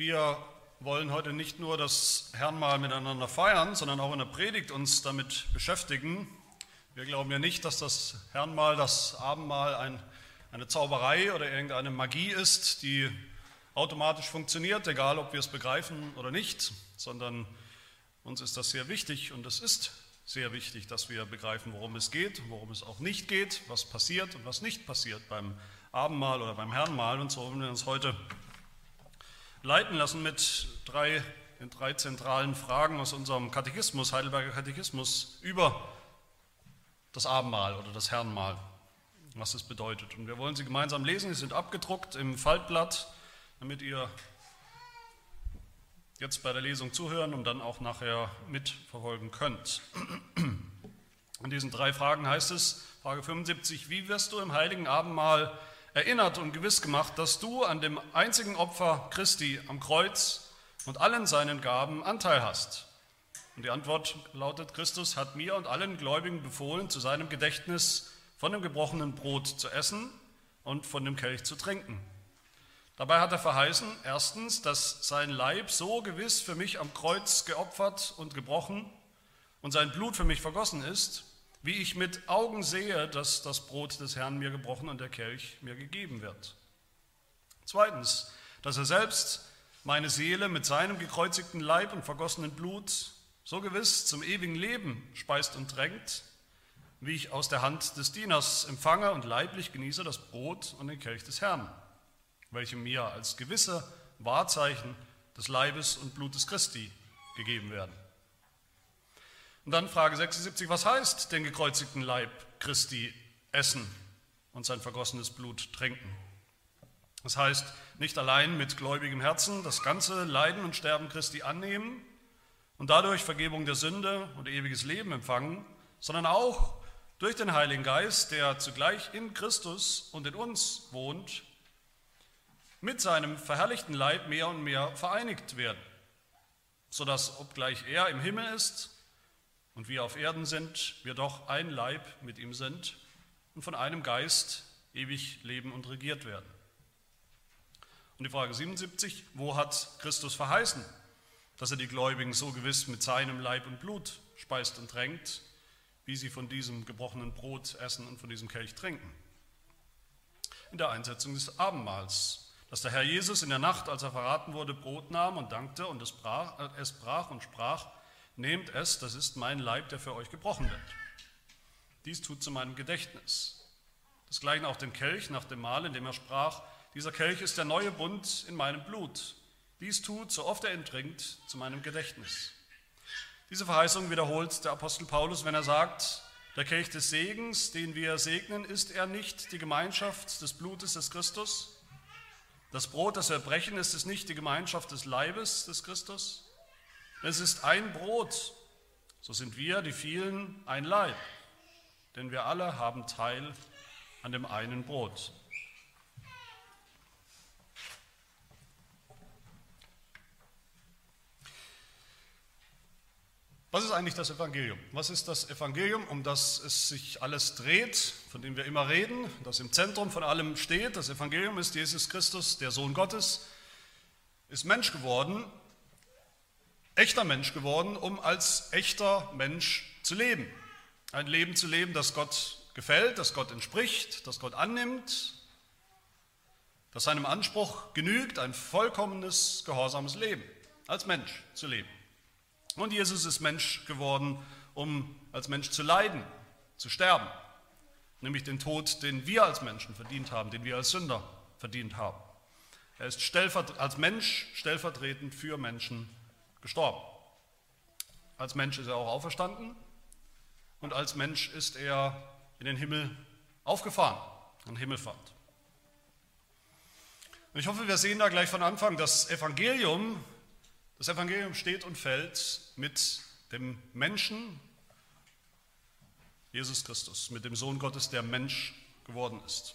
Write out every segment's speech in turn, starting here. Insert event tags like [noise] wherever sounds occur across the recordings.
Wir wollen heute nicht nur das Herrnmal miteinander feiern, sondern auch in der Predigt uns damit beschäftigen. Wir glauben ja nicht, dass das Herrnmal, das Abendmahl ein, eine Zauberei oder irgendeine Magie ist, die automatisch funktioniert, egal ob wir es begreifen oder nicht, sondern uns ist das sehr wichtig und es ist sehr wichtig, dass wir begreifen, worum es geht, worum es auch nicht geht, was passiert und was nicht passiert beim Abendmahl oder beim Herrnmal. Und so wollen wir uns heute leiten lassen mit drei, den drei zentralen Fragen aus unserem Katechismus, Heidelberger Katechismus, über das Abendmahl oder das Herrenmahl, was es bedeutet. Und wir wollen sie gemeinsam lesen, sie sind abgedruckt im Faltblatt, damit ihr jetzt bei der Lesung zuhören und dann auch nachher mitverfolgen könnt. In diesen drei Fragen heißt es, Frage 75, wie wirst du im heiligen Abendmahl erinnert und gewiss gemacht, dass du an dem einzigen Opfer Christi am Kreuz und allen seinen Gaben Anteil hast. Und die Antwort lautet, Christus hat mir und allen Gläubigen befohlen, zu seinem Gedächtnis von dem gebrochenen Brot zu essen und von dem Kelch zu trinken. Dabei hat er verheißen, erstens, dass sein Leib so gewiss für mich am Kreuz geopfert und gebrochen und sein Blut für mich vergossen ist, wie ich mit Augen sehe, dass das Brot des Herrn mir gebrochen und der Kelch mir gegeben wird. Zweitens, dass er selbst meine Seele mit seinem gekreuzigten Leib und vergossenen Blut so gewiss zum ewigen Leben speist und drängt, wie ich aus der Hand des Dieners empfange und leiblich genieße das Brot und den Kelch des Herrn, welche mir als gewisse Wahrzeichen des Leibes und Blutes Christi gegeben werden. Und dann Frage 76, was heißt den gekreuzigten Leib Christi essen und sein vergossenes Blut trinken? Das heißt, nicht allein mit gläubigem Herzen das ganze Leiden und Sterben Christi annehmen und dadurch Vergebung der Sünde und ewiges Leben empfangen, sondern auch durch den Heiligen Geist, der zugleich in Christus und in uns wohnt, mit seinem verherrlichten Leib mehr und mehr vereinigt werden, sodass, obgleich er im Himmel ist, und wir auf Erden sind, wir doch ein Leib mit ihm sind und von einem Geist ewig leben und regiert werden. Und die Frage 77, wo hat Christus verheißen, dass er die Gläubigen so gewiss mit seinem Leib und Blut speist und tränkt, wie sie von diesem gebrochenen Brot essen und von diesem Kelch trinken? In der Einsetzung des Abendmahls, dass der Herr Jesus in der Nacht, als er verraten wurde, Brot nahm und dankte und es brach, es brach und sprach, Nehmt es, das ist mein Leib, der für euch gebrochen wird. Dies tut zu meinem Gedächtnis. Desgleichen auch den Kelch nach dem Mahl, in dem er sprach, dieser Kelch ist der neue Bund in meinem Blut. Dies tut, so oft er ihn trinkt, zu meinem Gedächtnis. Diese Verheißung wiederholt der Apostel Paulus, wenn er sagt, der Kelch des Segens, den wir segnen, ist er nicht die Gemeinschaft des Blutes des Christus? Das Brot, das wir brechen, ist es nicht die Gemeinschaft des Leibes des Christus? Es ist ein Brot, so sind wir, die vielen, ein Leib, denn wir alle haben Teil an dem einen Brot. Was ist eigentlich das Evangelium? Was ist das Evangelium, um das es sich alles dreht, von dem wir immer reden, das im Zentrum von allem steht? Das Evangelium ist Jesus Christus, der Sohn Gottes, ist Mensch geworden echter Mensch geworden, um als echter Mensch zu leben. Ein Leben zu leben, das Gott gefällt, das Gott entspricht, das Gott annimmt, das seinem Anspruch genügt, ein vollkommenes, gehorsames Leben, als Mensch zu leben. Und Jesus ist Mensch geworden, um als Mensch zu leiden, zu sterben, nämlich den Tod, den wir als Menschen verdient haben, den wir als Sünder verdient haben. Er ist als Mensch stellvertretend für Menschen gestorben. Als Mensch ist er auch auferstanden und als Mensch ist er in den Himmel aufgefahren, an Himmelfahrt. Und ich hoffe, wir sehen da gleich von Anfang, das Evangelium, das Evangelium steht und fällt mit dem Menschen, Jesus Christus, mit dem Sohn Gottes, der Mensch geworden ist.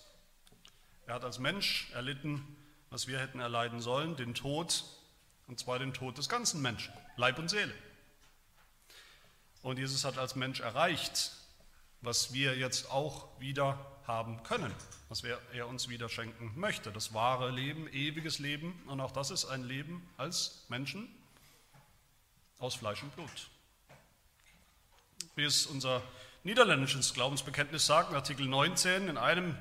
Er hat als Mensch erlitten, was wir hätten erleiden sollen, den Tod und zwar den Tod des ganzen Menschen, Leib und Seele. Und Jesus hat als Mensch erreicht, was wir jetzt auch wieder haben können, was er uns wieder schenken möchte. Das wahre Leben, ewiges Leben und auch das ist ein Leben als Menschen aus Fleisch und Blut. Wie es unser niederländisches Glaubensbekenntnis sagt, in Artikel 19, in einem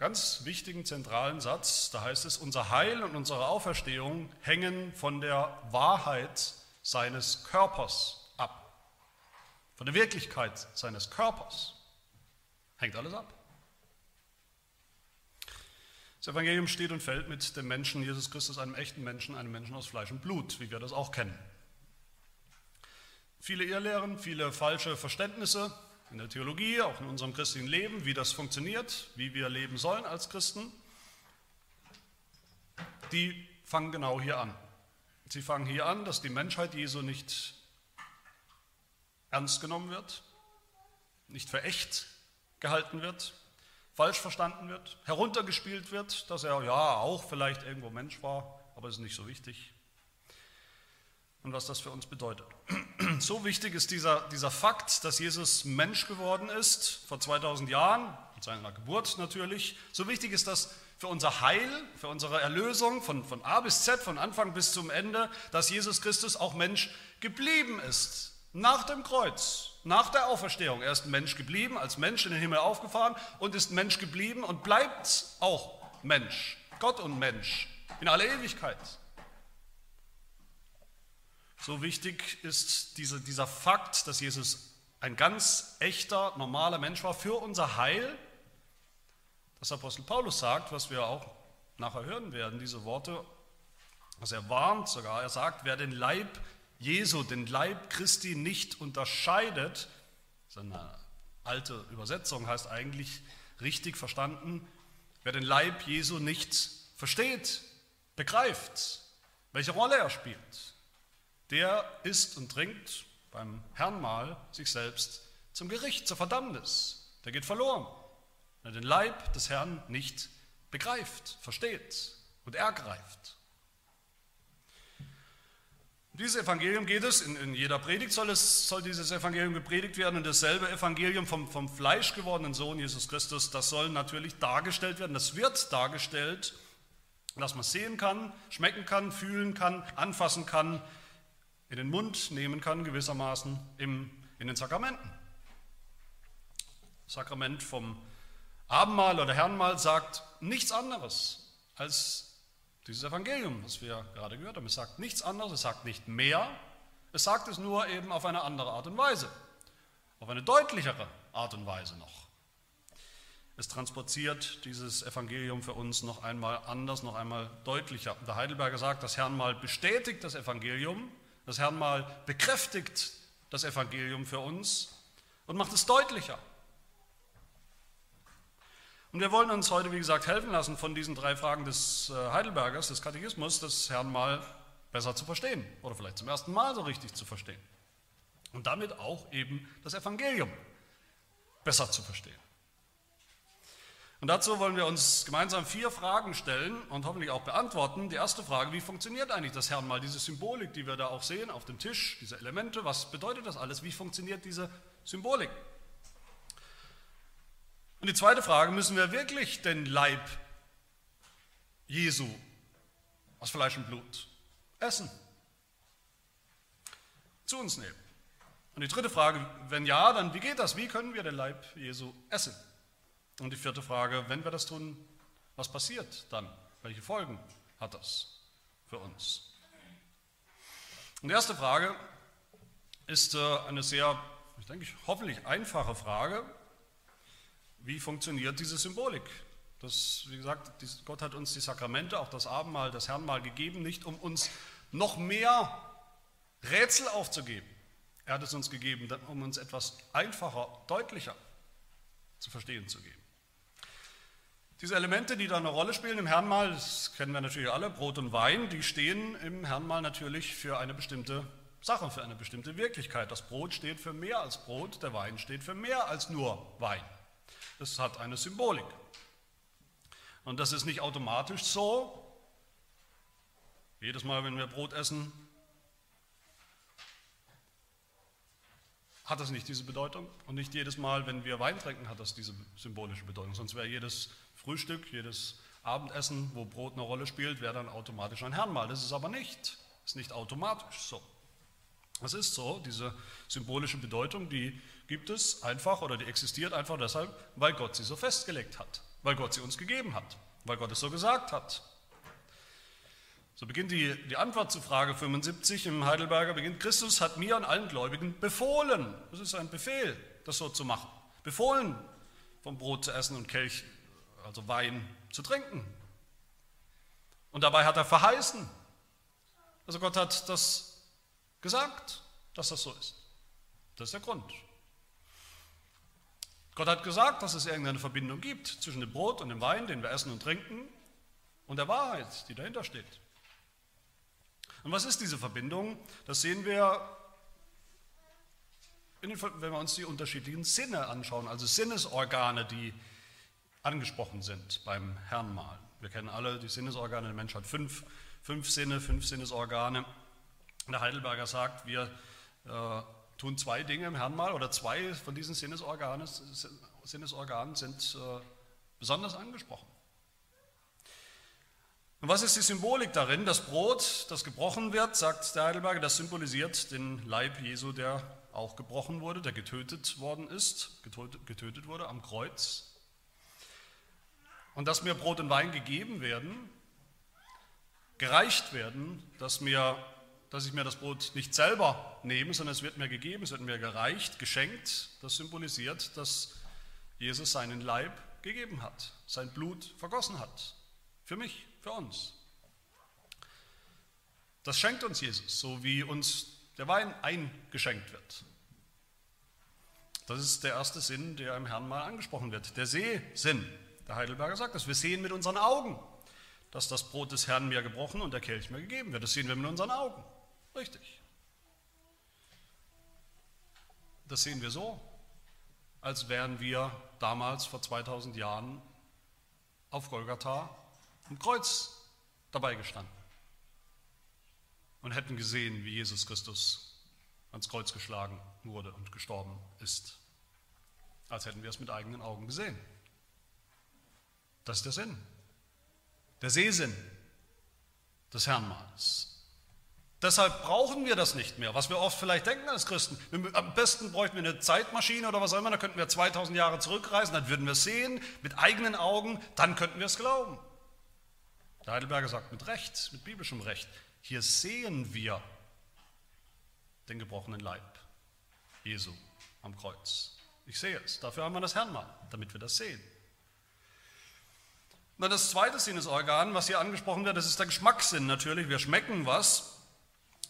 ganz wichtigen zentralen Satz, da heißt es, unser Heil und unsere Auferstehung hängen von der Wahrheit seines Körpers ab. Von der Wirklichkeit seines Körpers hängt alles ab. Das Evangelium steht und fällt mit dem Menschen Jesus Christus, einem echten Menschen, einem Menschen aus Fleisch und Blut, wie wir das auch kennen. Viele Irrlehren, viele falsche Verständnisse in der Theologie, auch in unserem christlichen Leben, wie das funktioniert, wie wir leben sollen als Christen, die fangen genau hier an. Sie fangen hier an, dass die Menschheit Jesu nicht ernst genommen wird, nicht für echt gehalten wird, falsch verstanden wird, heruntergespielt wird, dass er ja auch vielleicht irgendwo Mensch war, aber es ist nicht so wichtig. Und was das für uns bedeutet. [clears throat] So wichtig ist dieser, dieser Fakt, dass Jesus Mensch geworden ist, vor 2000 Jahren, mit seiner Geburt natürlich. So wichtig ist das für unser Heil, für unsere Erlösung von, von A bis Z, von Anfang bis zum Ende, dass Jesus Christus auch Mensch geblieben ist. Nach dem Kreuz, nach der Auferstehung. Er ist Mensch geblieben, als Mensch in den Himmel aufgefahren und ist Mensch geblieben und bleibt auch Mensch. Gott und Mensch in aller Ewigkeit. So wichtig ist diese, dieser Fakt, dass Jesus ein ganz echter, normaler Mensch war für unser Heil, dass Apostel Paulus sagt, was wir auch nachher hören werden, diese Worte, was er warnt sogar. Er sagt, wer den Leib Jesu, den Leib Christi nicht unterscheidet, seine alte Übersetzung heißt eigentlich richtig verstanden, wer den Leib Jesu nicht versteht, begreift, welche Rolle er spielt, der isst und trinkt beim Herrnmahl sich selbst zum Gericht, zur Verdammnis. Der geht verloren, wenn er den Leib des Herrn nicht begreift, versteht und ergreift. Dieses Evangelium geht es, in, in, jeder Predigt soll, es, soll dieses Evangelium gepredigt werden und dasselbe Evangelium vom, vom Fleisch gewordenen Sohn Jesus Christus, das soll natürlich dargestellt werden, das wird dargestellt, dass man sehen kann, schmecken kann, fühlen kann, anfassen kann, in den Mund nehmen kann, gewissermaßen im, in den Sakramenten. Das Sakrament vom Abendmahl oder Herrenmahl sagt nichts anderes als dieses Evangelium, was wir gerade gehört haben. Es sagt nichts anderes, es sagt nicht mehr, es sagt es nur eben auf eine andere Art und Weise, auf eine deutlichere Art und Weise noch. Es transportiert dieses Evangelium für uns noch einmal anders, noch einmal deutlicher. Der Heidelberger sagt, das Herrnmal bestätigt das Evangelium, das Herrn mal bekräftigt das Evangelium für uns und macht es deutlicher. Und wir wollen uns heute, wie gesagt, helfen lassen von diesen drei Fragen des äh, Heidelbergers, des Katechismus, das Herrn mal besser zu verstehen oder vielleicht zum ersten Mal so richtig zu verstehen. Und damit auch eben das Evangelium besser zu verstehen. Und dazu wollen wir uns gemeinsam vier Fragen stellen und hoffentlich auch beantworten. Die erste Frage, wie funktioniert eigentlich das Herrn mal, diese Symbolik, die wir da auch sehen auf dem Tisch, diese Elemente, was bedeutet das alles? Wie funktioniert diese Symbolik? Und die zweite Frage, müssen wir wirklich den Leib Jesu aus Fleisch und Blut essen? Zu uns nehmen. Und die dritte Frage, wenn ja, dann wie geht das? Wie können wir den Leib Jesu essen? Und die vierte Frage, wenn wir das tun, was passiert dann? Welche Folgen hat das für uns? Und die erste Frage ist äh, eine sehr, ich denke, hoffentlich einfache Frage. Wie funktioniert diese Symbolik? Das, wie gesagt, Gott hat uns die Sakramente, auch das Abendmahl, das Herrnmahl gegeben, nicht um uns noch mehr Rätsel aufzugeben. Er hat es uns gegeben, um uns etwas einfacher, deutlicher zu verstehen zu geben. Diese Elemente, die da eine Rolle spielen im Herrnmal, das kennen wir natürlich alle, Brot und Wein, die stehen im Herrnmal natürlich für eine bestimmte Sache, für eine bestimmte Wirklichkeit. Das Brot steht für mehr als Brot, der Wein steht für mehr als nur Wein. Es hat eine Symbolik. Und das ist nicht automatisch so. Jedes Mal, wenn wir Brot essen, hat das nicht diese Bedeutung. Und nicht jedes Mal, wenn wir Wein trinken, hat das diese symbolische Bedeutung. Sonst wäre jedes Frühstück, jedes Abendessen, wo Brot eine Rolle spielt, wäre dann automatisch ein Herrenmahl. Das ist aber nicht. Das ist nicht automatisch so. Es ist so, diese symbolische Bedeutung, die gibt es einfach oder die existiert einfach deshalb, weil Gott sie so festgelegt hat, weil Gott sie uns gegeben hat, weil Gott es so gesagt hat. So beginnt die, die Antwort zu Frage 75 im Heidelberger, beginnt, Christus hat mir und allen Gläubigen befohlen, das ist ein Befehl, das so zu machen, befohlen, vom Brot zu essen und Kelch, also Wein zu trinken. Und dabei hat er verheißen, also Gott hat das gesagt, dass das so ist. Das ist der Grund. Gott hat gesagt, dass es irgendeine Verbindung gibt zwischen dem Brot und dem Wein, den wir essen und trinken, und der Wahrheit, die dahinter steht. Und was ist diese Verbindung? Das sehen wir, den, wenn wir uns die unterschiedlichen Sinne anschauen, also Sinnesorgane, die angesprochen sind beim Herrnmal. Wir kennen alle die Sinnesorgane, der Mensch hat fünf fünf Sinne, fünf Sinnesorgane. Der Heidelberger sagt, wir äh, tun zwei Dinge im Herrnmal oder zwei von diesen Sinnesorganen, Sinnesorganen sind äh, besonders angesprochen. Und was ist die Symbolik darin? Das Brot, das gebrochen wird, sagt der Heidelberger, das symbolisiert den Leib Jesu, der auch gebrochen wurde, der getötet worden ist, getötet, wurde am Kreuz. Und dass mir Brot und Wein gegeben werden, gereicht werden, dass, mir, dass ich mir das Brot nicht selber nehme, sondern es wird mir gegeben, es wird mir gereicht, geschenkt. Das symbolisiert, dass Jesus seinen Leib gegeben hat, sein Blut vergossen hat. Für mich, für uns. Das schenkt uns Jesus, so wie uns der Wein eingeschenkt wird. Das ist der erste Sinn, der im Herrn mal angesprochen wird. Der Sehsinn. Der Heidelberger sagt das. Wir sehen mit unseren Augen dass das Brot des Herrn mir gebrochen und der Kelch mir gegeben wird. Das sehen wir mit unseren Augen. Richtig. Das sehen wir so, als wären wir damals vor 2000 Jahren auf Golgatha am Kreuz dabei gestanden und hätten gesehen, wie Jesus Christus ans Kreuz geschlagen wurde und gestorben ist. Als hätten wir es mit eigenen Augen gesehen. Das ist der Sinn der Sehsinn des Herrnmahls. Deshalb brauchen wir das nicht mehr, was wir oft vielleicht denken als Christen. Am besten bräuchten wir eine Zeitmaschine oder was auch immer, da könnten wir 2000 Jahre zurückreisen, dann würden wir es sehen mit eigenen Augen, dann könnten wir es glauben. Der Heidelberger sagt mit Recht, mit biblischem Recht, hier sehen wir den gebrochenen Leib Jesu am Kreuz. Ich sehe es, dafür haben wir das Herrnmal, damit wir das sehen. Na, das zweite Sinnesorgan, was hier angesprochen wird, das ist der Geschmackssinn natürlich. Wir schmecken was.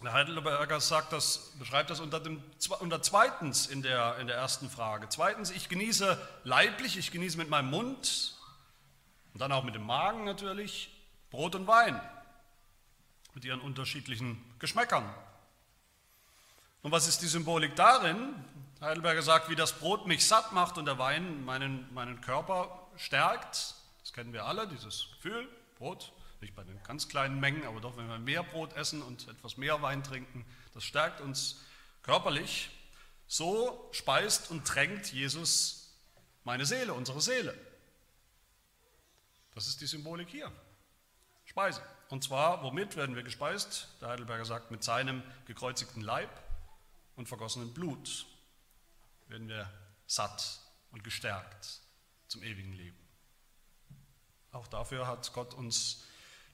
Der Heidelberger sagt das, beschreibt das unter, dem, unter zweitens in der, in der ersten Frage. Zweitens, ich genieße leiblich, ich genieße mit meinem Mund und dann auch mit dem Magen natürlich Brot und Wein mit ihren unterschiedlichen Geschmäckern. Und was ist die Symbolik darin? Heidelberger sagt, wie das Brot mich satt macht und der Wein meinen, meinen Körper stärkt. Das kennen wir alle, dieses Gefühl, Brot, nicht bei den ganz kleinen Mengen, aber doch, wenn wir mehr Brot essen und etwas mehr Wein trinken, das stärkt uns körperlich. So speist und tränkt Jesus meine Seele, unsere Seele. Das ist die Symbolik hier. Speise. Und zwar, womit werden wir gespeist? Der Heidelberger sagt, mit seinem gekreuzigten Leib und vergossenen Blut werden wir satt und gestärkt zum ewigen Leben. Auch dafür hat Gott uns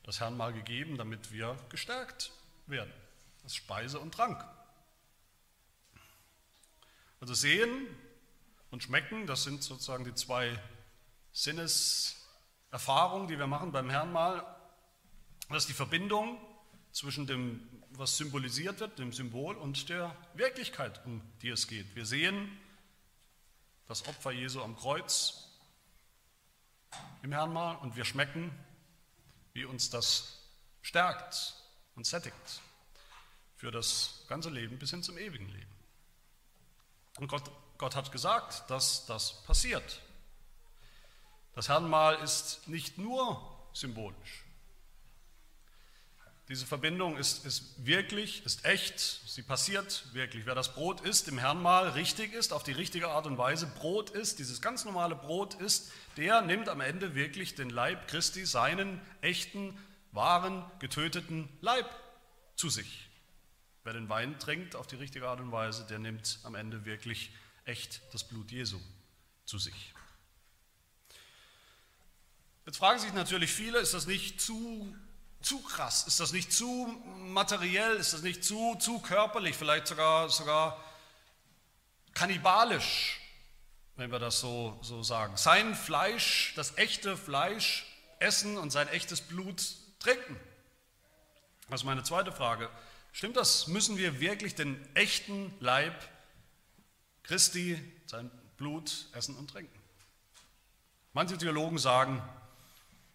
das Herrnmal gegeben, damit wir gestärkt werden. Das Speise und Trank. Also sehen und schmecken, das sind sozusagen die zwei Sinneserfahrungen, die wir machen beim Herrnmal. Das ist die Verbindung zwischen dem, was symbolisiert wird, dem Symbol und der Wirklichkeit, um die es geht. Wir sehen das Opfer Jesu am Kreuz im Herrn mal und wir schmecken, wie uns das stärkt und sättigt für das ganze Leben bis hin zum ewigen Leben. Und Gott, Gott hat gesagt, dass das passiert. Das Herrnmal ist nicht nur symbolisch. Diese Verbindung ist, ist wirklich, ist echt, sie passiert wirklich. Wer das Brot isst, im Herrn mal richtig ist, auf die richtige Art und Weise Brot isst, dieses ganz normale Brot isst, der nimmt am Ende wirklich den Leib Christi, seinen echten, wahren, getöteten Leib zu sich. Wer den Wein trinkt auf die richtige Art und Weise, der nimmt am Ende wirklich echt das Blut Jesu zu sich. Jetzt fragen sich natürlich viele, ist das nicht zu zu krass? Ist das nicht zu materiell? Ist das nicht zu, zu körperlich? Vielleicht sogar, sogar kannibalisch, wenn wir das so, so sagen. Sein Fleisch, das echte Fleisch essen und sein echtes Blut trinken. Das ist meine zweite Frage. Stimmt das? Müssen wir wirklich den echten Leib Christi, sein Blut essen und trinken? Manche Theologen sagen,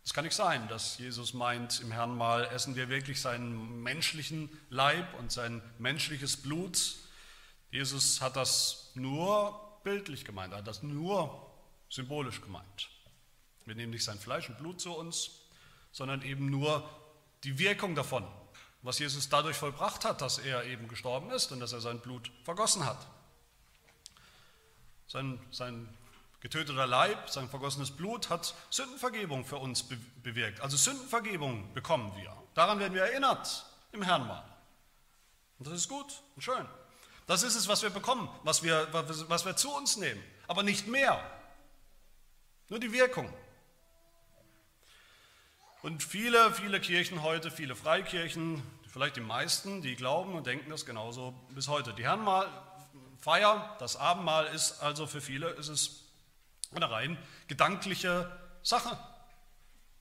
es kann nicht sein, dass Jesus meint, im Herrn mal essen wir wirklich seinen menschlichen Leib und sein menschliches Blut. Jesus hat das nur bildlich gemeint, er hat das nur symbolisch gemeint. Wir nehmen nicht sein Fleisch und Blut zu uns, sondern eben nur die Wirkung davon, was Jesus dadurch vollbracht hat, dass er eben gestorben ist und dass er sein Blut vergossen hat. Sein, sein getöteter Leib, sein vergossenes Blut hat Sündenvergebung für uns bewirkt. Also Sündenvergebung bekommen wir. Daran werden wir erinnert im Herrn mal. Und das ist gut und schön. Das ist es, was wir bekommen, was wir, was wir zu uns nehmen. Aber nicht mehr. Nur die Wirkung. Und viele, viele Kirchen heute, viele Freikirchen, vielleicht die meisten, die glauben und denken das genauso bis heute. Die Herrenfeier, das Abendmahl ist also für viele ist es eine rein gedankliche Sache,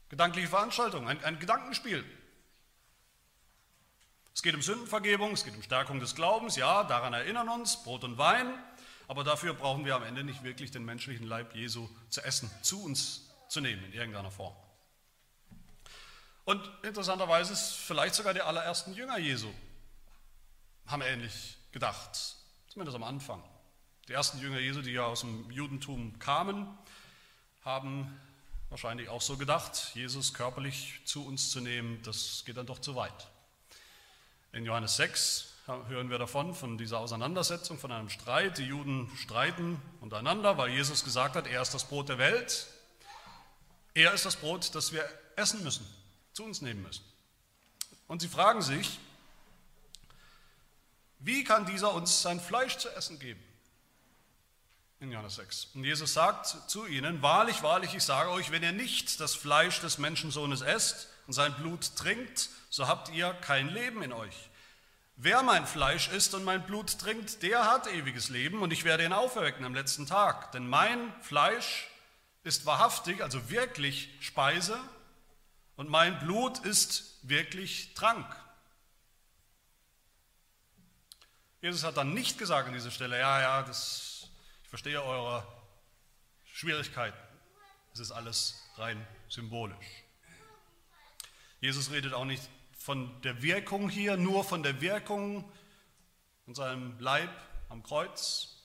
gedankliche Veranstaltung, ein, ein Gedankenspiel. Es geht um Sündenvergebung, es geht um Stärkung des Glaubens, ja, daran erinnern uns, Brot und Wein, aber dafür brauchen wir am Ende nicht wirklich den menschlichen Leib Jesu zu essen, zu uns zu nehmen in irgendeiner Form. Und interessanterweise ist vielleicht sogar die allerersten Jünger Jesu haben ähnlich gedacht, zumindest am Anfang. Die ersten Jünger Jesu, die ja aus dem Judentum kamen, haben wahrscheinlich auch so gedacht, Jesus körperlich zu uns zu nehmen, das geht dann doch zu weit. In Johannes 6 hören wir davon, von dieser Auseinandersetzung, von einem Streit. Die Juden streiten untereinander, weil Jesus gesagt hat, er ist das Brot der Welt. Er ist das Brot, das wir essen müssen, zu uns nehmen müssen. Und sie fragen sich, wie kann dieser uns sein Fleisch zu essen geben? In Johannes 6. Und Jesus sagt zu ihnen, wahrlich, wahrlich, ich sage euch, wenn ihr nicht das Fleisch des Menschensohnes esst und sein Blut trinkt, so habt ihr kein Leben in euch. Wer mein Fleisch isst und mein Blut trinkt, der hat ewiges Leben und ich werde ihn auferwecken am letzten Tag. Denn mein Fleisch ist wahrhaftig, also wirklich Speise und mein Blut ist wirklich Trank. Jesus hat dann nicht gesagt an dieser Stelle, ja, ja, das verstehe eure Schwierigkeiten. Es ist alles rein symbolisch. Jesus redet auch nicht von der Wirkung hier, nur von der Wirkung von seinem Leib am Kreuz,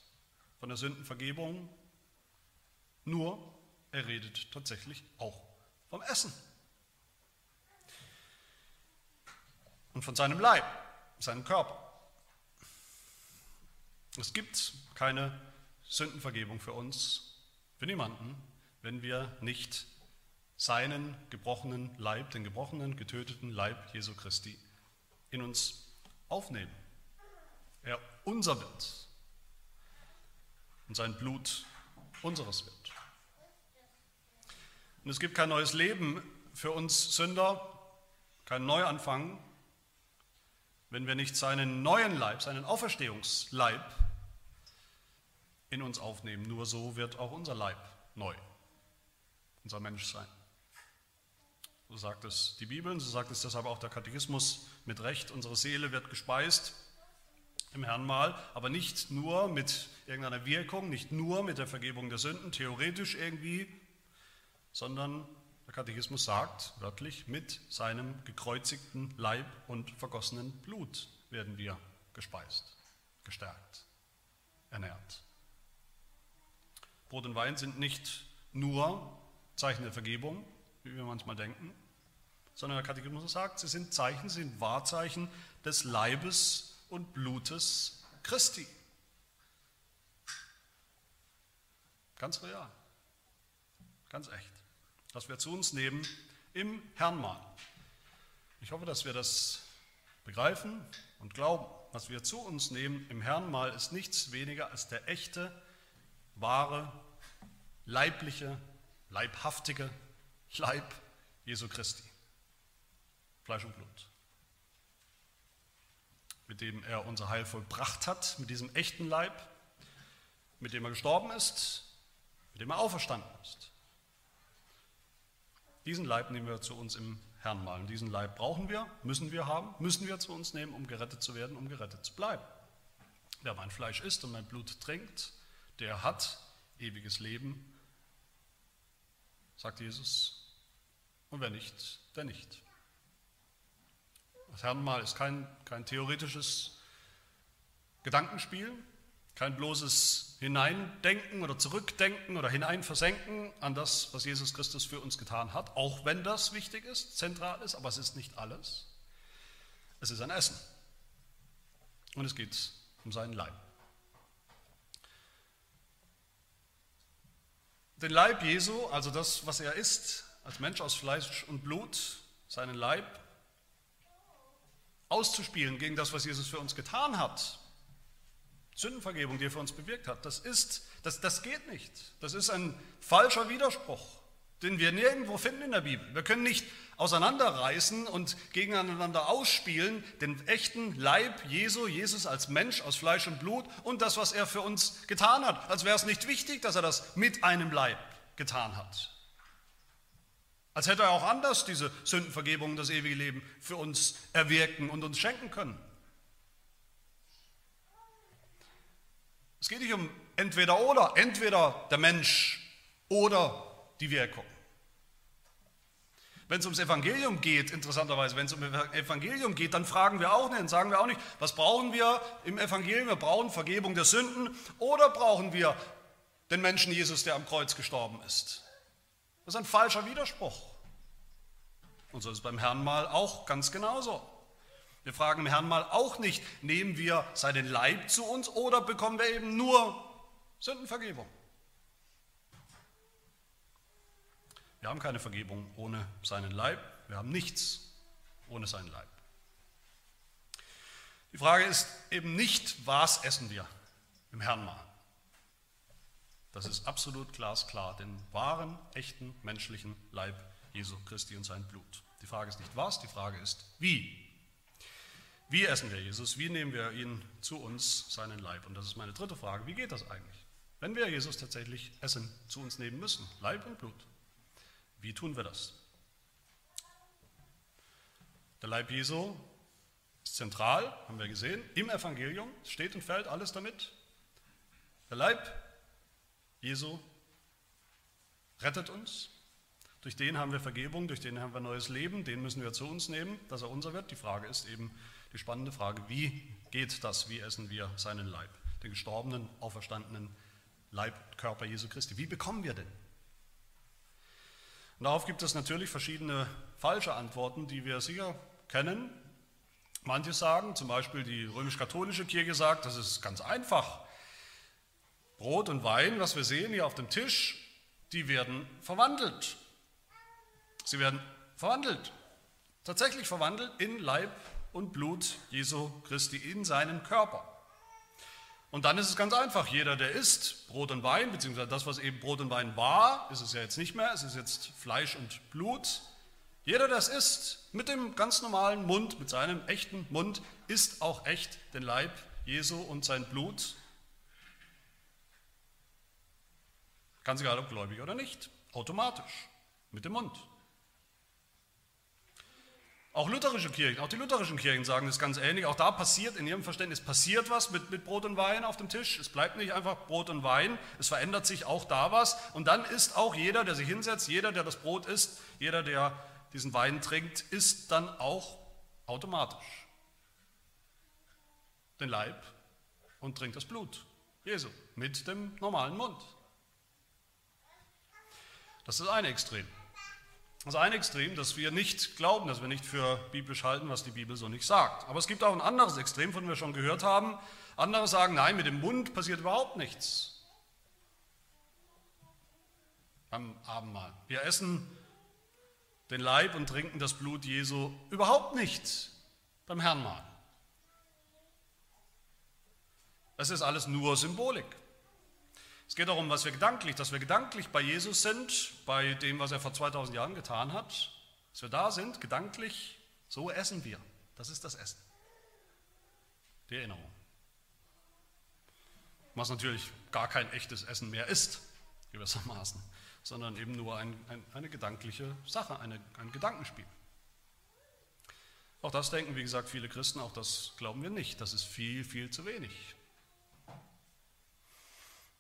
von der Sündenvergebung. Nur, er redet tatsächlich auch vom Essen. Und von seinem Leib, seinem Körper. Es gibt keine Sündenvergebung für uns, für niemanden, wenn wir nicht seinen gebrochenen Leib, den gebrochenen, getöteten Leib Jesu Christi in uns aufnehmen. Er unser wird und sein Blut unseres wird. Und es gibt kein neues Leben für uns Sünder, kein Neuanfang, wenn wir nicht seinen neuen Leib, seinen Auferstehungsleib in uns aufnehmen. Nur so wird auch unser Leib neu, unser Menschsein. So sagt es die Bibel, so sagt es deshalb auch der Katechismus mit Recht. Unsere Seele wird gespeist im Herrn mal, aber nicht nur mit irgendeiner Wirkung, nicht nur mit der Vergebung der Sünden, theoretisch irgendwie, sondern der Katechismus sagt wörtlich, mit seinem gekreuzigten Leib und vergossenen Blut werden wir gespeist, gestärkt, ernährt. Brot und Wein sind nicht nur Zeichen der Vergebung, wie wir manchmal denken, sondern der Katechismus sagt, sie sind Zeichen, sie sind Wahrzeichen des Leibes und Blutes Christi. Ganz real, ganz echt. Was wir zu uns nehmen im Herrnmal. Ich hoffe, dass wir das begreifen und glauben. Was wir zu uns nehmen im Herrnmal ist nichts weniger als der echte, wahre, leibliche, leibhaftige Leib Jesu Christi. Fleisch und Blut. Mit dem er unser Heil vollbracht hat, mit diesem echten Leib, mit dem er gestorben ist, mit dem er auferstanden ist. Diesen Leib nehmen wir zu uns im Herrn mal. Und diesen Leib brauchen wir, müssen wir haben, müssen wir zu uns nehmen, um gerettet zu werden, um gerettet zu bleiben. Wer mein Fleisch isst und mein Blut trinkt, der hat ewiges Leben, sagt Jesus. Und wer nicht, der nicht. Das Herrenmahl ist kein, kein theoretisches Gedankenspiel, kein bloßes Hineindenken oder Zurückdenken oder Hineinversenken an das, was Jesus Christus für uns getan hat, auch wenn das wichtig ist, zentral ist, aber es ist nicht alles. Es ist ein Essen. Und es geht um seinen Leib. Den Leib Jesu, also das, was er ist, als Mensch aus Fleisch und Blut, seinen Leib, auszuspielen gegen das, was Jesus für uns getan hat, Sündenvergebung, die er für uns bewirkt hat, das ist, das, das geht nicht. Das ist ein falscher Widerspruch, den wir nirgendwo finden in der Bibel. Wir können nicht auseinanderreißen und gegeneinander ausspielen den echten Leib Jesu, Jesus als Mensch aus Fleisch und Blut und das, was er für uns getan hat. Als wäre es nicht wichtig, dass er das mit einem Leib getan hat. Als hätte er auch anders diese Sündenvergebung, das ewige Leben für uns erwirken und uns schenken können. Es geht nicht um entweder oder, entweder der Mensch oder die Wirkung. Wenn es ums Evangelium geht, interessanterweise, wenn es um Evangelium geht, dann fragen wir auch nicht, sagen wir auch nicht, was brauchen wir im Evangelium? Wir brauchen Vergebung der Sünden oder brauchen wir den Menschen Jesus, der am Kreuz gestorben ist? Das ist ein falscher Widerspruch. Und so ist es beim Herrn mal auch ganz genauso. Wir fragen im Herrn mal auch nicht, nehmen wir seinen Leib zu uns oder bekommen wir eben nur Sündenvergebung? Wir haben keine Vergebung ohne seinen Leib, wir haben nichts ohne seinen Leib. Die Frage ist eben nicht, was essen wir im Herrn mal. Das ist absolut glasklar, den wahren, echten, menschlichen Leib Jesu Christi und sein Blut. Die Frage ist nicht was, die Frage ist wie. Wie essen wir Jesus? Wie nehmen wir ihn zu uns, seinen Leib? Und das ist meine dritte Frage. Wie geht das eigentlich? Wenn wir Jesus tatsächlich Essen zu uns nehmen müssen, Leib und Blut, wie tun wir das? Der Leib Jesu ist zentral, haben wir gesehen, im Evangelium, steht und fällt alles damit. Der Leib Jesu rettet uns, durch den haben wir Vergebung, durch den haben wir neues Leben, den müssen wir zu uns nehmen, dass er unser wird. Die Frage ist eben, die spannende Frage, wie geht das, wie essen wir seinen Leib, den gestorbenen, auferstandenen Leib, Körper Jesu Christi. Wie bekommen wir den? Und darauf gibt es natürlich verschiedene falsche Antworten, die wir sicher kennen. Manche sagen, zum Beispiel die römisch-katholische Kirche sagt, das ist ganz einfach. Brot und Wein, was wir sehen hier auf dem Tisch, die werden verwandelt. Sie werden verwandelt, tatsächlich verwandelt in Leib und Blut Jesu Christi in seinen Körper. Und dann ist es ganz einfach, jeder, der isst Brot und Wein, beziehungsweise das, was eben Brot und Wein war, ist es ja jetzt nicht mehr, es ist jetzt Fleisch und Blut. Jeder, der es isst, mit dem ganz normalen Mund, mit seinem echten Mund, isst auch echt den Leib Jesu und sein Blut. Ganz egal, ob gläubig oder nicht, automatisch, mit dem Mund. Auch lutherische Kirchen, auch die lutherischen Kirchen sagen das ganz ähnlich. Auch da passiert in ihrem Verständnis passiert was mit, mit Brot und Wein auf dem Tisch. Es bleibt nicht einfach Brot und Wein, es verändert sich auch da was. Und dann ist auch jeder, der sich hinsetzt, jeder, der das Brot isst, jeder, der diesen Wein trinkt, isst dann auch automatisch den Leib und trinkt das Blut Jesu mit dem normalen Mund. Das ist das eine Extrem. Das eine Extrem, dass wir nicht glauben, dass wir nicht für biblisch halten, was die Bibel so nicht sagt. Aber es gibt auch ein anderes Extrem, von dem wir schon gehört haben. Andere sagen, nein, mit dem Mund passiert überhaupt nichts. Am Abendmahl. Wir essen den Leib und trinken das Blut Jesu überhaupt nicht beim Herrnmahl. Das ist alles nur Symbolik. Es geht darum, was wir gedanklich, dass wir gedanklich bei Jesus sind, bei dem, was er vor 2000 Jahren getan hat, dass wir da sind, gedanklich, so essen wir. Das ist das Essen. Die Erinnerung. Was natürlich gar kein echtes Essen mehr ist, gewissermaßen, sondern eben nur ein, ein, eine gedankliche Sache, eine, ein Gedankenspiel. Auch das denken, wie gesagt, viele Christen, auch das glauben wir nicht. Das ist viel, viel zu wenig.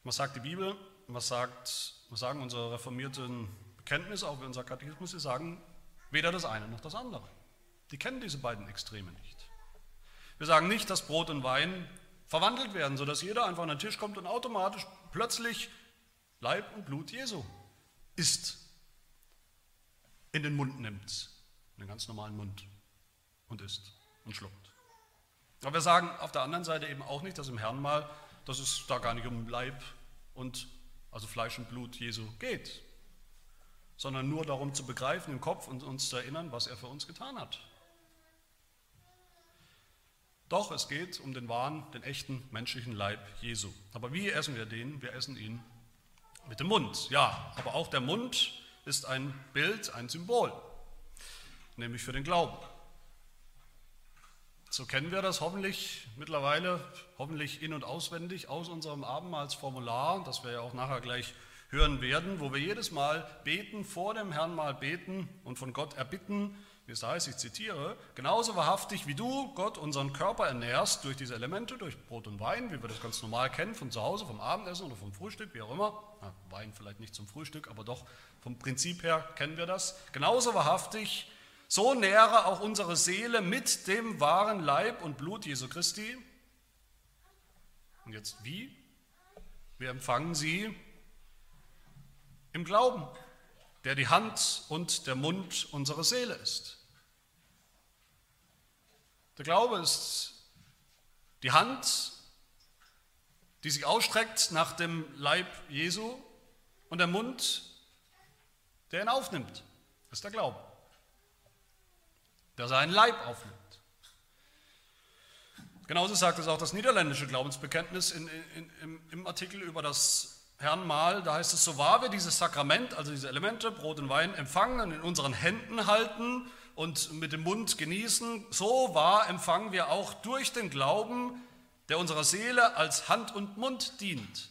Was sagt die Bibel? Was, sagt, was sagen unsere reformierten Bekenntnisse, auch unser Katechismus? Sie sagen weder das eine noch das andere. Die kennen diese beiden Extreme nicht. Wir sagen nicht, dass Brot und Wein verwandelt werden, sodass jeder einfach an den Tisch kommt und automatisch plötzlich Leib und Blut Jesu isst, in den Mund nimmt, in den ganz normalen Mund und isst und schluckt. Aber wir sagen auf der anderen Seite eben auch nicht, dass im Herrn mal dass es da gar nicht um Leib und also Fleisch und Blut Jesu geht, sondern nur darum zu begreifen im Kopf und uns zu erinnern, was er für uns getan hat. Doch es geht um den wahren, den echten menschlichen Leib Jesu. Aber wie essen wir den? Wir essen ihn mit dem Mund. Ja, aber auch der Mund ist ein Bild, ein Symbol, nämlich für den Glauben. So kennen wir das hoffentlich mittlerweile, hoffentlich in- und auswendig aus unserem Abendmahlsformular, das wir ja auch nachher gleich hören werden, wo wir jedes Mal beten, vor dem Herrn mal beten und von Gott erbitten, wie es heißt, ich zitiere, genauso wahrhaftig wie du, Gott, unseren Körper ernährst durch diese Elemente, durch Brot und Wein, wie wir das ganz normal kennen, von zu Hause, vom Abendessen oder vom Frühstück, wie auch immer. Na, Wein vielleicht nicht zum Frühstück, aber doch vom Prinzip her kennen wir das. Genauso wahrhaftig so nähere auch unsere Seele mit dem wahren Leib und Blut Jesu Christi. Und jetzt wie? Wir empfangen sie im Glauben, der die Hand und der Mund unserer Seele ist. Der Glaube ist die Hand, die sich ausstreckt nach dem Leib Jesu und der Mund, der ihn aufnimmt. Das ist der Glaube der seinen Leib aufnimmt. Genauso sagt es auch das niederländische Glaubensbekenntnis in, in, im, im Artikel über das Herrnmahl. Da heißt es, so wahr wir dieses Sakrament, also diese Elemente, Brot und Wein, empfangen und in unseren Händen halten und mit dem Mund genießen, so wahr empfangen wir auch durch den Glauben, der unserer Seele als Hand und Mund dient,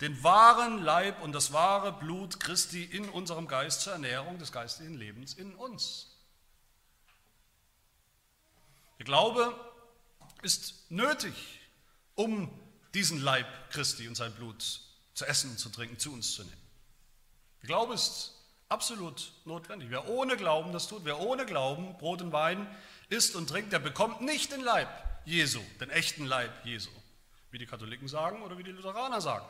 den wahren Leib und das wahre Blut Christi in unserem Geist zur Ernährung des geistlichen Lebens in uns. Der Glaube ist nötig, um diesen Leib Christi und sein Blut zu essen und zu trinken, zu uns zu nehmen. Der Glaube ist absolut notwendig. Wer ohne Glauben das tut, wer ohne Glauben Brot und Wein isst und trinkt, der bekommt nicht den Leib Jesu, den echten Leib Jesu, wie die Katholiken sagen oder wie die Lutheraner sagen.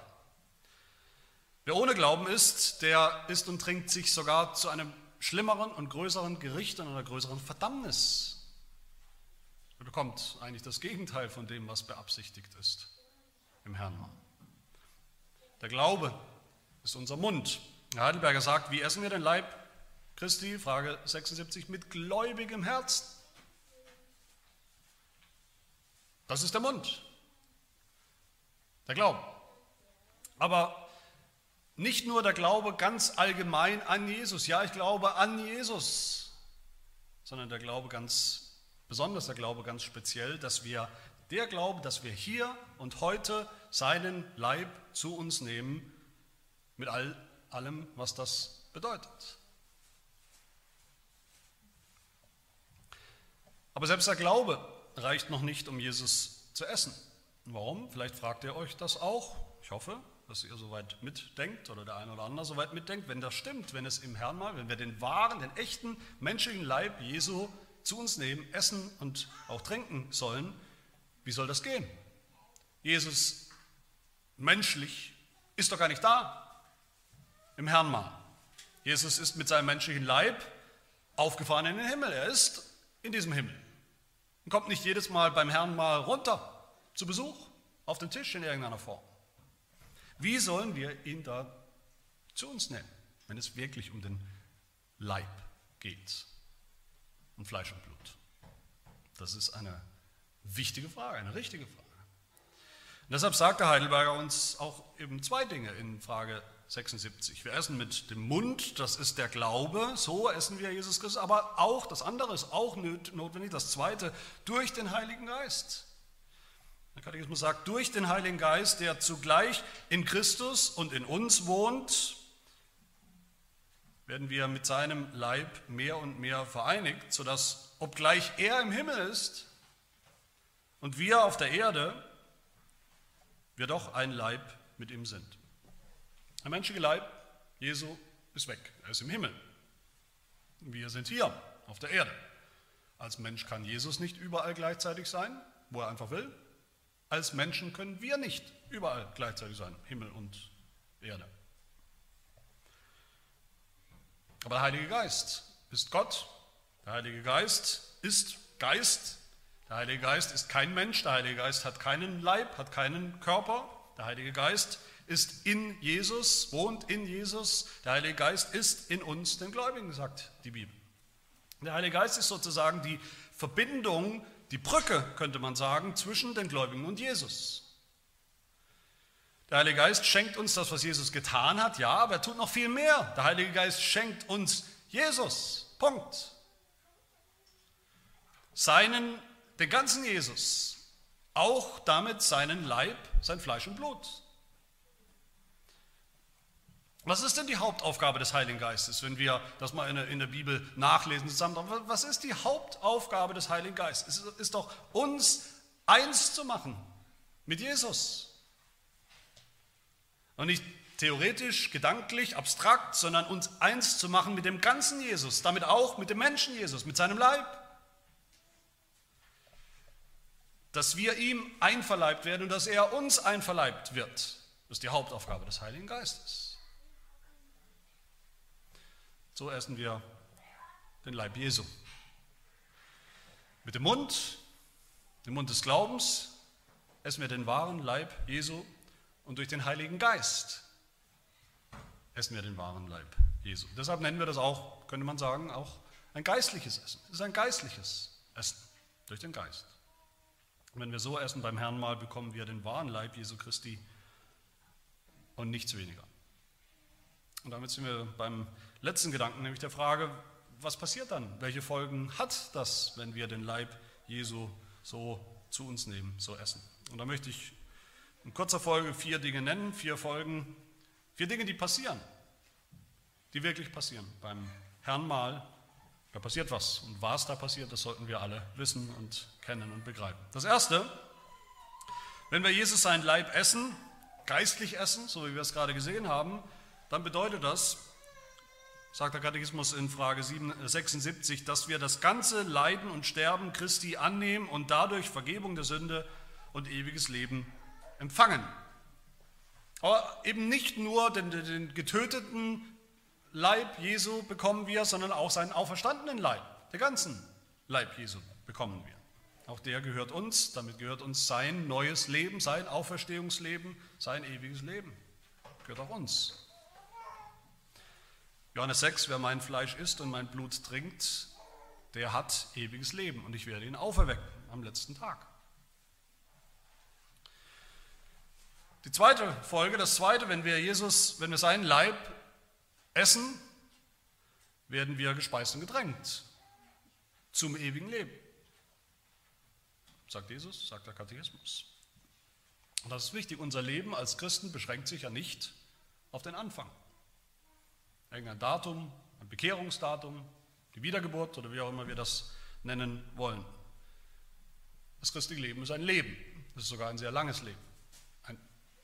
Wer ohne Glauben isst, der isst und trinkt sich sogar zu einem schlimmeren und größeren Gericht und einer größeren Verdammnis er bekommt eigentlich das Gegenteil von dem, was beabsichtigt ist im Herrn. Der Glaube ist unser Mund. Herr Heidelberger sagt, wie essen wir den Leib Christi? Frage 76, mit gläubigem Herzen. Das ist der Mund, der Glaube. Aber nicht nur der Glaube ganz allgemein an Jesus, ja, ich glaube an Jesus, sondern der Glaube ganz besonders der Glaube ganz speziell, dass wir der Glaube, dass wir hier und heute seinen Leib zu uns nehmen, mit all, allem, was das bedeutet. Aber selbst der Glaube reicht noch nicht, um Jesus zu essen. Warum? Vielleicht fragt ihr euch das auch. Ich hoffe, dass ihr soweit mitdenkt oder der eine oder andere soweit mitdenkt. Wenn das stimmt, wenn es im Herrn mal, wenn wir den wahren, den echten menschlichen Leib Jesu zu uns nehmen, essen und auch trinken sollen, wie soll das gehen? Jesus menschlich ist doch gar nicht da im Herrn mal. Jesus ist mit seinem menschlichen Leib aufgefahren in den Himmel. Er ist in diesem Himmel. Und kommt nicht jedes Mal beim Herrn mal runter zu Besuch auf den Tisch in irgendeiner Form. Wie sollen wir ihn da zu uns nehmen, wenn es wirklich um den Leib geht und Fleisch und Blut? Das ist eine wichtige Frage, eine richtige Frage. Und deshalb sagte Heidelberger uns auch eben zwei Dinge in Frage 76. Wir essen mit dem Mund, das ist der Glaube, so essen wir Jesus Christus, aber auch das andere ist auch notwendig, das zweite, durch den Heiligen Geist. Der Katechismus sagt, durch den Heiligen Geist, der zugleich in Christus und in uns wohnt, werden wir mit seinem Leib mehr und mehr vereinigt, sodass, obgleich er im Himmel ist und wir auf der Erde, wir doch ein Leib mit ihm sind. Der menschliche Leib Jesu ist weg, er ist im Himmel. Wir sind hier auf der Erde. Als Mensch kann Jesus nicht überall gleichzeitig sein, wo er einfach will. Als Menschen können wir nicht überall gleichzeitig sein, Himmel und Erde. Aber der Heilige Geist ist Gott, der Heilige Geist ist Geist, der Heilige Geist ist kein Mensch, der Heilige Geist hat keinen Leib, hat keinen Körper, der Heilige Geist ist in Jesus, wohnt in Jesus. Der Heilige Geist ist in uns, den Gläubigen, sagt die Bibel. Der Heilige Geist ist sozusagen die Verbindung, die Brücke, könnte man sagen, zwischen den Gläubigen und Jesus. Der Heilige Geist schenkt uns das, was Jesus getan hat, ja, aber er tut noch viel mehr. Der Heilige Geist schenkt uns Jesus. Punkt. Seinen, den ganzen Jesus. Auch damit seinen Leib, sein Fleisch und Blut. Was ist denn die Hauptaufgabe des Heiligen Geistes, wenn wir das mal in der, in der Bibel nachlesen zusammen? Was ist die Hauptaufgabe des Heiligen Geistes? Es ist doch uns eins zu machen mit Jesus. Und nicht theoretisch, gedanklich, abstrakt, sondern uns eins zu machen mit dem ganzen Jesus, damit auch mit dem Menschen Jesus, mit seinem Leib. Dass wir ihm einverleibt werden und dass er uns einverleibt wird. Ist die Hauptaufgabe des Heiligen Geistes. So essen wir den Leib Jesu. Mit dem Mund, dem Mund des Glaubens, essen wir den wahren Leib Jesu und durch den Heiligen Geist essen wir den wahren Leib Jesu. Deshalb nennen wir das auch, könnte man sagen, auch ein geistliches Essen. Es ist ein geistliches Essen durch den Geist. Und wenn wir so essen beim Herrn mal, bekommen wir den wahren Leib Jesu Christi und nichts weniger. Und damit sind wir beim letzten Gedanken, nämlich der Frage, was passiert dann? Welche Folgen hat das, wenn wir den Leib Jesu so zu uns nehmen, so essen? Und da möchte ich in kurzer Folge vier Dinge nennen, vier Folgen, vier Dinge, die passieren, die wirklich passieren beim Herrn mal. Da passiert was. Und was da passiert, das sollten wir alle wissen und kennen und begreifen. Das Erste, wenn wir Jesus sein Leib essen, geistlich essen, so wie wir es gerade gesehen haben, dann bedeutet das, sagt der Katechismus in Frage 76, dass wir das ganze Leiden und Sterben Christi annehmen und dadurch Vergebung der Sünde und ewiges Leben empfangen. Aber eben nicht nur den, den getöteten Leib Jesu bekommen wir, sondern auch seinen auferstandenen Leib, den ganzen Leib Jesu bekommen wir. Auch der gehört uns, damit gehört uns sein neues Leben, sein Auferstehungsleben, sein ewiges Leben. Gehört auch uns. Johannes 6, wer mein Fleisch isst und mein Blut trinkt, der hat ewiges Leben und ich werde ihn auferwecken am letzten Tag. Die zweite Folge, das zweite, wenn wir Jesus, wenn wir seinen Leib essen, werden wir gespeist und gedrängt zum ewigen Leben. Sagt Jesus, sagt der Katechismus. Und das ist wichtig, unser Leben als Christen beschränkt sich ja nicht auf den Anfang irgendein Datum, ein Bekehrungsdatum, die Wiedergeburt oder wie auch immer wir das nennen wollen. Das christliche Leben ist ein Leben. Es ist sogar ein sehr langes Leben.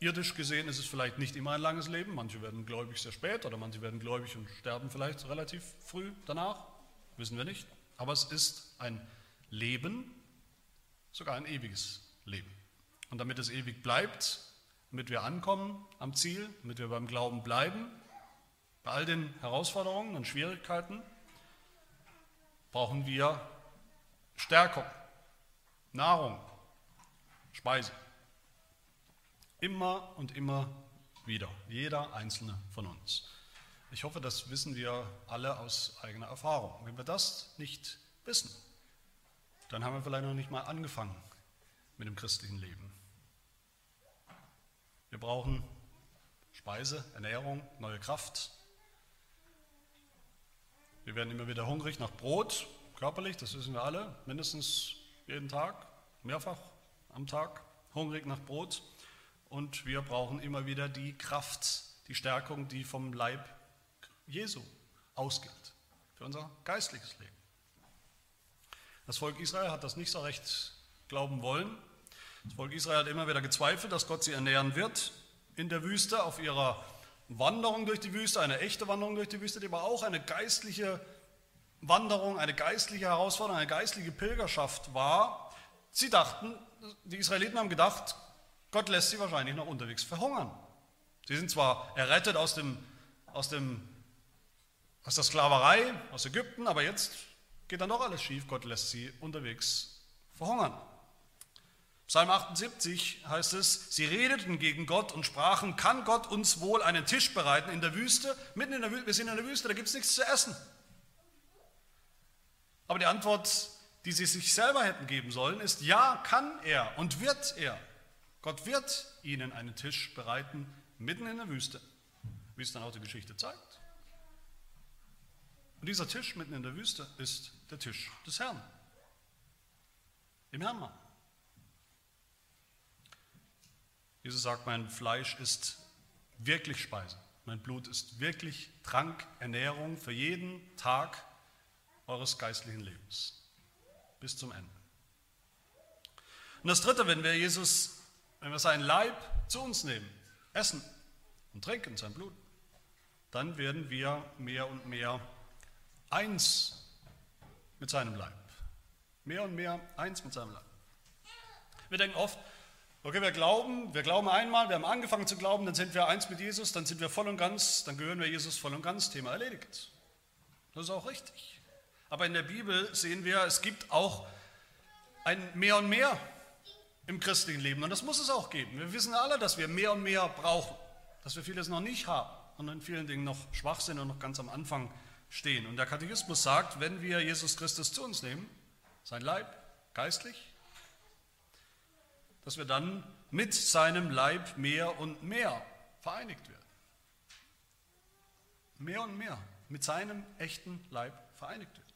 Irdisch gesehen ist es vielleicht nicht immer ein langes Leben. Manche werden gläubig sehr spät oder manche werden gläubig und sterben vielleicht relativ früh danach. Wissen wir nicht. Aber es ist ein Leben, sogar ein ewiges Leben. Und damit es ewig bleibt, damit wir ankommen am Ziel, damit wir beim Glauben bleiben, Bei all den Herausforderungen und Schwierigkeiten brauchen wir Stärkung, Nahrung, Speise. Immer und immer wieder, jeder einzelne von uns. Ich hoffe, das wissen wir alle aus eigener Erfahrung. Wenn wir das nicht wissen, dann haben wir vielleicht noch nicht mal angefangen mit dem christlichen Leben. Wir brauchen Speise, Ernährung, neue Kraft. Wir werden immer wieder hungrig nach Brot, körperlich, das wissen wir alle, mindestens jeden Tag, mehrfach am Tag, hungrig nach Brot. Und wir brauchen immer wieder die Kraft, die Stärkung, die vom Leib Jesu ausgeht, für unser geistliches Leben. Das Volk Israel hat das nicht so recht glauben wollen. Das Volk Israel hat immer wieder gezweifelt, dass Gott sie ernähren wird in der Wüste, auf ihrer Wanderung durch die Wüste, eine echte Wanderung durch die Wüste, die aber auch eine geistliche Wanderung, eine geistliche Herausforderung, eine geistliche Pilgerschaft war. Sie dachten, die Israeliten haben gedacht, Gott lässt sie wahrscheinlich noch unterwegs verhungern. Sie sind zwar errettet aus, dem, aus, dem, aus der Sklaverei, aus Ägypten, aber jetzt geht dann doch alles schief. Gott lässt sie unterwegs verhungern. Psalm 78 heißt es, sie redeten gegen Gott und sprachen, kann Gott uns wohl einen Tisch bereiten in der Wüste? Mitten in der Wüste, wir sind in der Wüste, da gibt es nichts zu essen. Aber die Antwort, die sie sich selber hätten geben sollen, ist, ja, kann er und wird er. Gott wird ihnen einen Tisch bereiten, mitten in der Wüste, wie es dann auch die Geschichte zeigt. Und dieser Tisch mitten in der Wüste ist der Tisch des Herrn, im Herrn. Jesus sagt, mein Fleisch ist wirklich Speise, mein Blut ist wirklich Trank, Ernährung für jeden Tag eures geistlichen Lebens bis zum Ende. Und das Dritte, wenn wir Jesus, wenn wir seinen Leib zu uns nehmen, essen und trinken sein Blut, dann werden wir mehr und mehr eins mit seinem Leib. Mehr und mehr eins mit seinem Leib. Wir denken oft, Okay, wir glauben, wir glauben einmal, wir haben angefangen zu glauben, dann sind wir eins mit Jesus, dann sind wir voll und ganz, dann gehören wir Jesus voll und ganz, Thema erledigt. Das ist auch richtig. Aber in der Bibel sehen wir, es gibt auch ein mehr und mehr im christlichen Leben und das muss es auch geben. Wir wissen alle, dass wir mehr und mehr brauchen, dass wir vieles noch nicht haben und in vielen Dingen noch schwach sind und noch ganz am Anfang stehen. Und der Katechismus sagt, wenn wir Jesus Christus zu uns nehmen, sein Leib, geistlich, dass wir dann mit seinem Leib mehr und mehr vereinigt werden. Mehr und mehr mit seinem echten Leib vereinigt werden.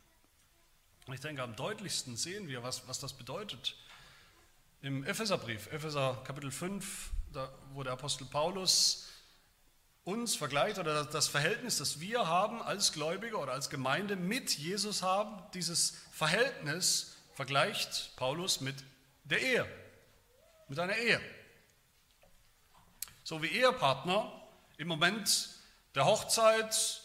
Und ich denke, am deutlichsten sehen wir, was, was das bedeutet. Im Epheserbrief, Epheser Kapitel 5, da, wo der Apostel Paulus uns vergleicht oder das Verhältnis, das wir haben als Gläubige oder als Gemeinde mit Jesus haben, dieses Verhältnis vergleicht Paulus mit der Ehe mit einer Ehe. So wie Ehepartner im Moment der Hochzeit,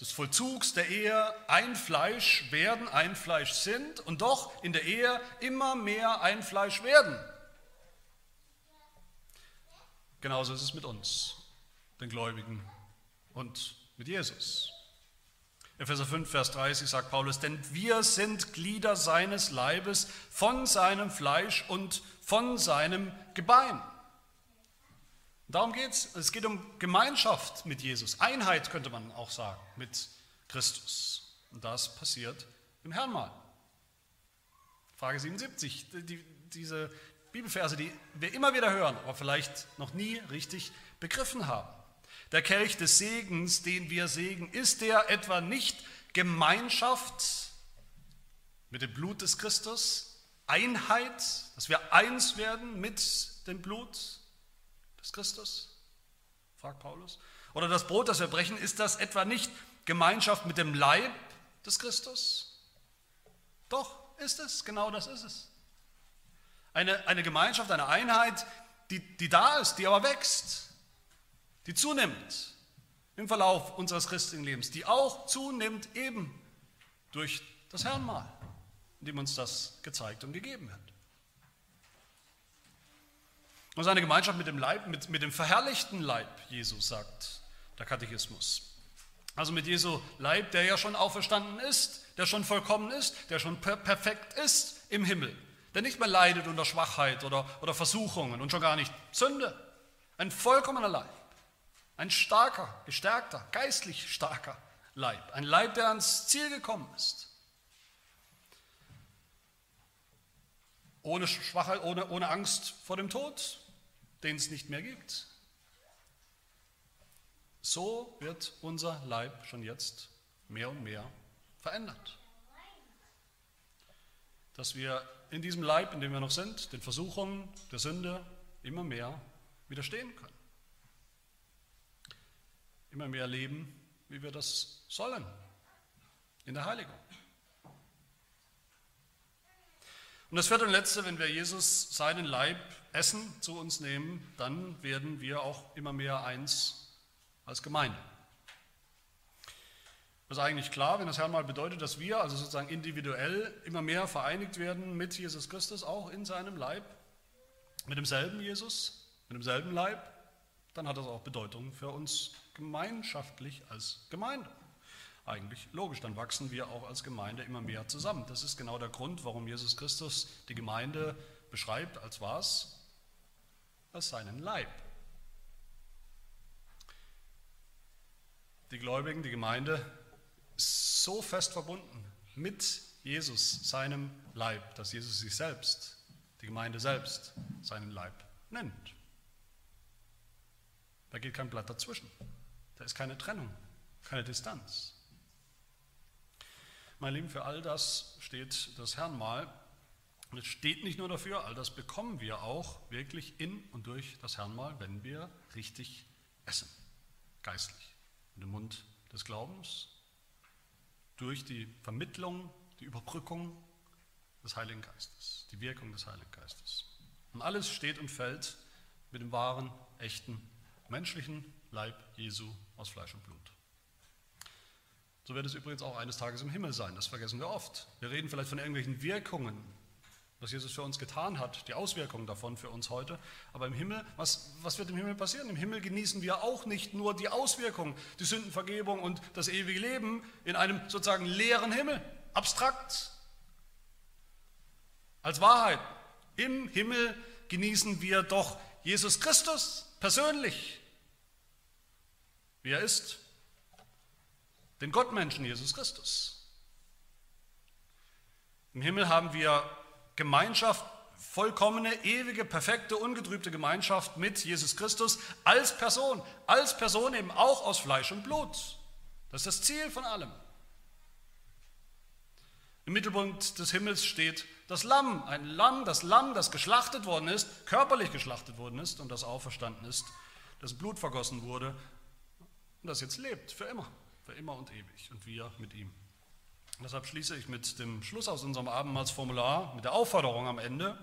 des Vollzugs der Ehe ein Fleisch werden, ein Fleisch sind und doch in der Ehe immer mehr ein Fleisch werden. Genauso ist es mit uns, den Gläubigen und mit Jesus. Epheser 5, Vers 30 sagt Paulus, denn wir sind Glieder seines Leibes von seinem Fleisch und von seinem Gebein. Darum geht es. Es geht um Gemeinschaft mit Jesus. Einheit könnte man auch sagen mit Christus. Und das passiert im Herrnmal. Frage 77. Die, diese Bibelverse, die wir immer wieder hören, aber vielleicht noch nie richtig begriffen haben. Der Kelch des Segens, den wir segen, ist der etwa nicht Gemeinschaft mit dem Blut des Christus? Einheit, dass wir eins werden mit dem Blut des Christus? fragt Paulus. Oder das Brot, das wir brechen, ist das etwa nicht Gemeinschaft mit dem Leib des Christus? Doch, ist es, genau das ist es. Eine, eine Gemeinschaft, eine Einheit, die, die da ist, die aber wächst, die zunimmt im Verlauf unseres christlichen Lebens, die auch zunimmt eben durch das Herrnmal in dem uns das gezeigt und gegeben wird. Und seine Gemeinschaft mit dem Leib, mit, mit dem verherrlichten Leib Jesus, sagt der Katechismus. Also mit Jesu Leib, der ja schon auferstanden ist, der schon vollkommen ist, der schon per perfekt ist im Himmel, der nicht mehr leidet unter Schwachheit oder, oder Versuchungen und schon gar nicht Sünde. Ein vollkommener Leib, ein starker, gestärkter, geistlich starker Leib, ein Leib, der ans Ziel gekommen ist. Ohne Schwachheit, ohne, ohne Angst vor dem Tod, den es nicht mehr gibt. So wird unser Leib schon jetzt mehr und mehr verändert. Dass wir in diesem Leib, in dem wir noch sind, den Versuchungen der Sünde immer mehr widerstehen können. Immer mehr leben, wie wir das sollen, in der Heiligung. Und das vierte und letzte, wenn wir Jesus seinen Leib essen, zu uns nehmen, dann werden wir auch immer mehr eins als Gemeinde. Das ist eigentlich klar, wenn das Herrn mal bedeutet, dass wir also sozusagen individuell immer mehr vereinigt werden mit Jesus Christus, auch in seinem Leib, mit demselben Jesus, mit demselben Leib, dann hat das auch Bedeutung für uns gemeinschaftlich als Gemeinde. Eigentlich logisch, dann wachsen wir auch als Gemeinde immer mehr zusammen. Das ist genau der Grund, warum Jesus Christus die Gemeinde beschreibt als was? Als seinen Leib. die Gläubigen, die Gemeinde, so fest verbunden mit Jesus, seinem Leib, dass Jesus sich selbst, die Gemeinde selbst, seinen Leib nennt. Da geht kein Blatt dazwischen. Da ist keine Trennung, keine Distanz. Mein Lieben, für all das steht das Herrn mal. Und es steht nicht nur dafür, all das bekommen wir auch wirklich in und durch das Herrnmal, wenn wir richtig essen, geistlich in den Mund des Glaubens durch die Vermittlung, die Überbrückung des Heiligen Geistes, die Wirkung des Heiligen Geistes. Und alles steht und fällt mit dem wahren, echten, menschlichen Leib Jesu aus Fleisch und Blut. So wird es übrigens auch eines Tages im Himmel sein, das vergessen wir oft. Wir reden vielleicht von irgendwelchen Wirkungen was Jesus für uns getan hat, die Auswirkungen davon für uns heute. Aber im Himmel, was, was wird im Himmel passieren? Im Himmel genießen wir auch nicht nur die Auswirkungen, die Sündenvergebung und das ewige Leben in einem sozusagen leeren Himmel, abstrakt, als Wahrheit. Im Himmel genießen wir doch Jesus Christus persönlich, wie er ist, den Gottmenschen Jesus Christus. Im Himmel haben wir Gemeinschaft, vollkommene, ewige, perfekte, ungetrübte Gemeinschaft mit Jesus Christus als Person, als Person eben auch aus Fleisch und Blut. Das ist das Ziel von allem. Im Mittelpunkt des Himmels steht das Lamm, ein Lamm, das Lamm, das geschlachtet worden ist, körperlich geschlachtet worden ist und das auferstanden ist, das Blut vergossen wurde und das jetzt lebt, für immer, für immer und ewig und wir mit ihm. Deshalb schließe ich mit dem Schluss aus unserem Abendmahlsformular, mit der Aufforderung am Ende,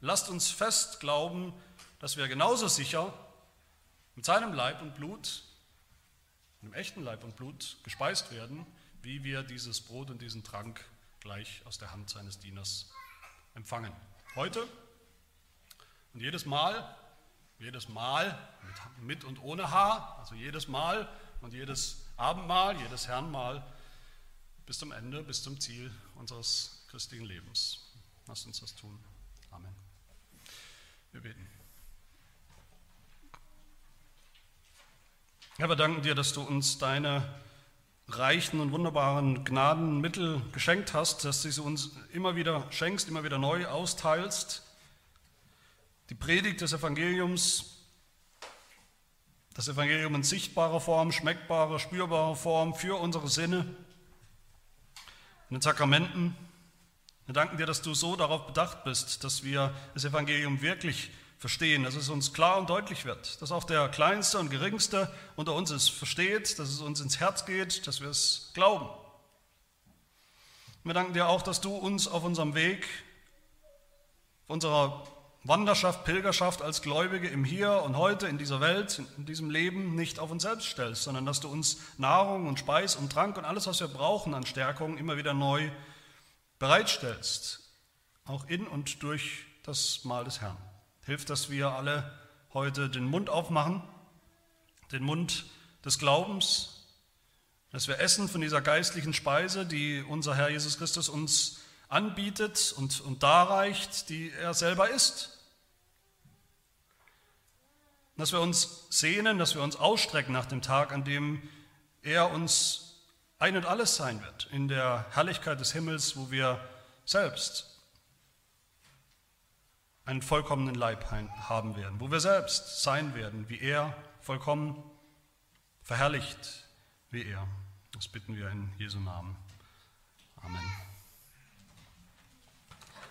lasst uns fest glauben, dass wir genauso sicher mit seinem Leib und Blut, mit dem echten Leib und Blut gespeist werden, wie wir dieses Brot und diesen Trank gleich aus der Hand seines Dieners empfangen. Heute und jedes Mal, jedes Mal mit und ohne Haar, also jedes Mal und jedes Abendmahl, jedes Herrnmahl bis zum Ende, bis zum Ziel unseres christlichen Lebens. Lass uns das tun. Amen. Wir beten. Herr, wir danken dir, dass du uns deine reichen und wunderbaren Gnadenmittel geschenkt hast, dass du sie uns immer wieder schenkst, immer wieder neu austeilst. Die Predigt des Evangeliums, das Evangelium in sichtbarer Form, schmeckbarer, spürbarer Form für unsere Sinne in den Sakramenten. Wir danken dir, dass du so darauf bedacht bist, dass wir das Evangelium wirklich verstehen, dass es uns klar und deutlich wird, dass auch der Kleinste und Geringste unter uns es versteht, dass es uns ins Herz geht, dass wir es glauben. Wir danken dir auch, dass du uns auf unserem Weg, auf unserer Wanderschaft, Pilgerschaft als Gläubige im Hier und heute, in dieser Welt, in diesem Leben nicht auf uns selbst stellst, sondern dass du uns Nahrung und Speis und Trank und alles, was wir brauchen an Stärkung, immer wieder neu bereitstellst, auch in und durch das Mahl des Herrn. Hilf, dass wir alle heute den Mund aufmachen, den Mund des Glaubens, dass wir essen von dieser geistlichen Speise, die unser Herr Jesus Christus uns anbietet und, und darreicht, die er selber ist. Dass wir uns sehnen, dass wir uns ausstrecken nach dem Tag, an dem er uns ein und alles sein wird, in der Herrlichkeit des Himmels, wo wir selbst einen vollkommenen Leib haben werden, wo wir selbst sein werden, wie er, vollkommen verherrlicht wie er. Das bitten wir in Jesu Namen. Amen.